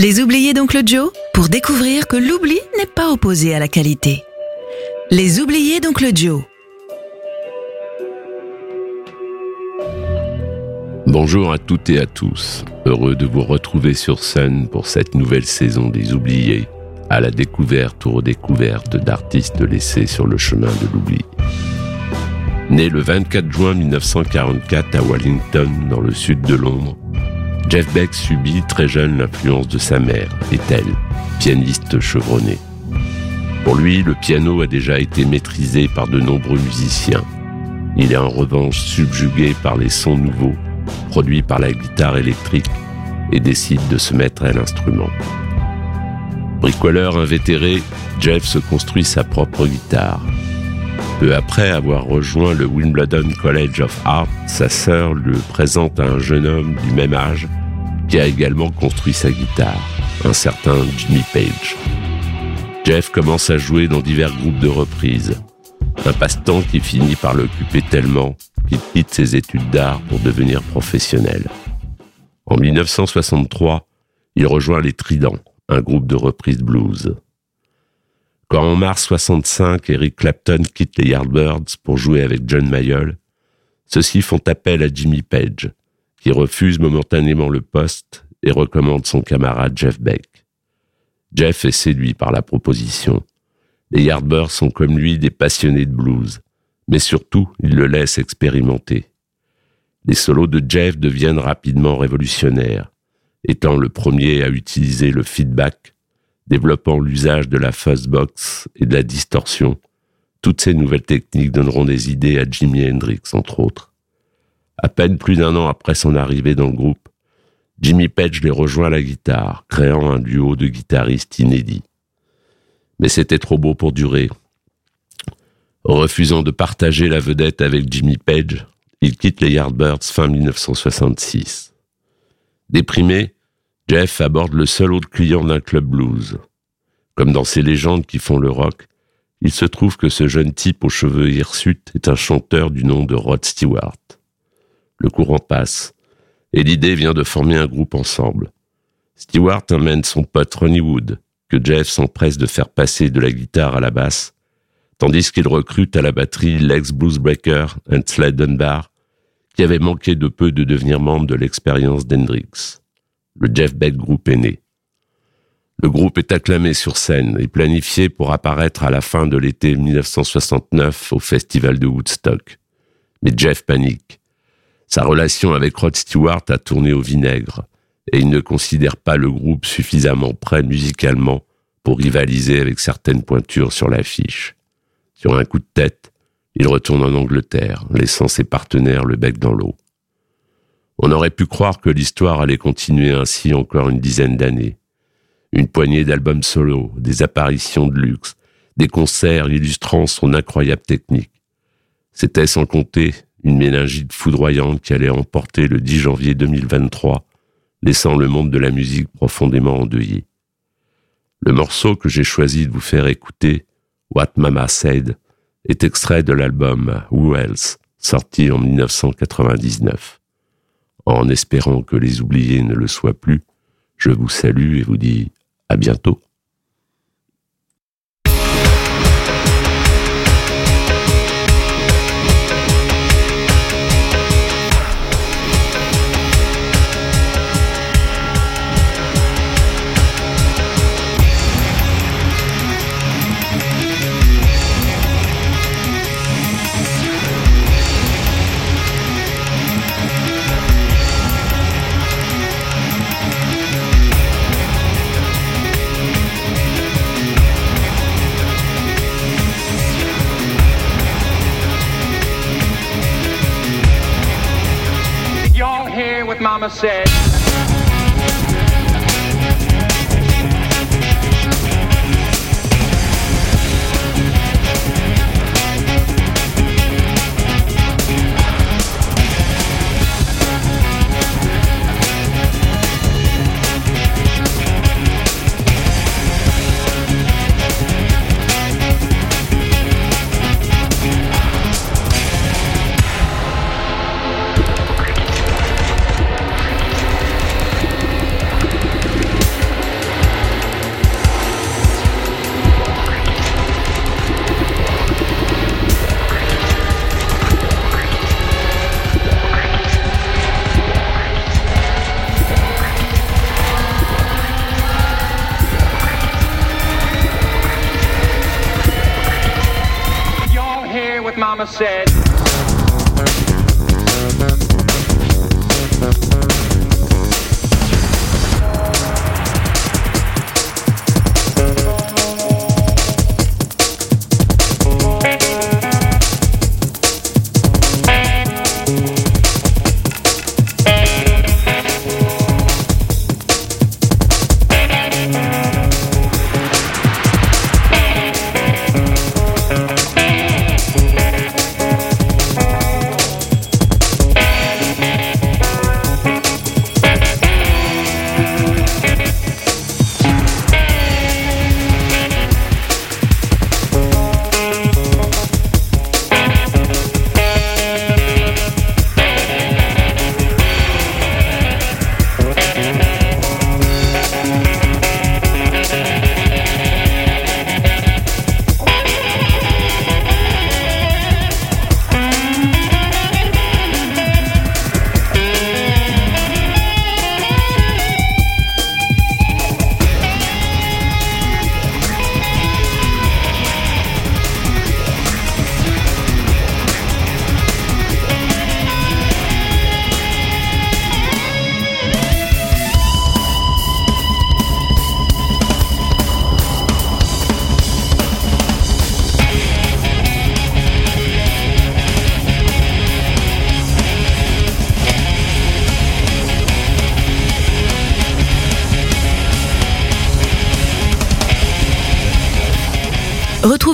Les oubliés d'Oncle Joe? Pour découvrir que l'oubli n'est pas opposé à la qualité. Les oubliés d'Oncle Joe? Bonjour à toutes et à tous. Heureux de vous retrouver sur scène pour cette nouvelle saison des oubliés, à la découverte ou redécouverte d'artistes laissés sur le chemin de l'oubli. Né le 24 juin 1944 à Wellington, dans le sud de Londres, Jeff Beck subit très jeune l'influence de sa mère, Ethel, pianiste chevronnée. Pour lui, le piano a déjà été maîtrisé par de nombreux musiciens. Il est en revanche subjugué par les sons nouveaux, produits par la guitare électrique, et décide de se mettre à l'instrument. Bricoleur invétéré, Jeff se construit sa propre guitare. Peu après avoir rejoint le Wimbledon College of Art, sa sœur le présente à un jeune homme du même âge qui a également construit sa guitare, un certain Jimmy Page. Jeff commence à jouer dans divers groupes de reprises, un passe-temps qui finit par l'occuper tellement qu'il quitte ses études d'art pour devenir professionnel. En 1963, il rejoint les Tridents, un groupe de reprises blues. Quand en mars 65, Eric Clapton quitte les Yardbirds pour jouer avec John Mayall, ceux-ci font appel à Jimmy Page, qui refuse momentanément le poste et recommande son camarade Jeff Beck. Jeff est séduit par la proposition. Les Yardbirds sont comme lui des passionnés de blues, mais surtout, ils le laissent expérimenter. Les solos de Jeff deviennent rapidement révolutionnaires, étant le premier à utiliser le feedback développant l'usage de la fuzzbox et de la distorsion. Toutes ces nouvelles techniques donneront des idées à Jimi Hendrix, entre autres. À peine plus d'un an après son arrivée dans le groupe, Jimmy Page les rejoint à la guitare, créant un duo de guitaristes inédits. Mais c'était trop beau pour durer. Refusant de partager la vedette avec Jimmy Page, il quitte les Yardbirds fin 1966. Déprimé, Jeff aborde le seul autre client d'un club blues. Comme dans ces légendes qui font le rock, il se trouve que ce jeune type aux cheveux hirsutes est un chanteur du nom de Rod Stewart. Le courant passe, et l'idée vient de former un groupe ensemble. Stewart emmène son pote Ronnie Wood, que Jeff s'empresse de faire passer de la guitare à la basse, tandis qu'il recrute à la batterie l'ex bluesbreaker Slade Dunbar, qui avait manqué de peu de devenir membre de l'expérience d'Hendrix le Jeff Beck Group est né. Le groupe est acclamé sur scène et planifié pour apparaître à la fin de l'été 1969 au festival de Woodstock. Mais Jeff panique. Sa relation avec Rod Stewart a tourné au vinaigre et il ne considère pas le groupe suffisamment prêt musicalement pour rivaliser avec certaines pointures sur l'affiche. Sur un coup de tête, il retourne en Angleterre, laissant ses partenaires le bec dans l'eau. On aurait pu croire que l'histoire allait continuer ainsi encore une dizaine d'années. Une poignée d'albums solo, des apparitions de luxe, des concerts illustrant son incroyable technique. C'était sans compter une méningite foudroyante qui allait emporter le 10 janvier 2023, laissant le monde de la musique profondément endeuillé. Le morceau que j'ai choisi de vous faire écouter, What Mama Said, est extrait de l'album Who Else, sorti en 1999. En espérant que les oubliés ne le soient plus, je vous salue et vous dis à bientôt. Mama said. what mama said.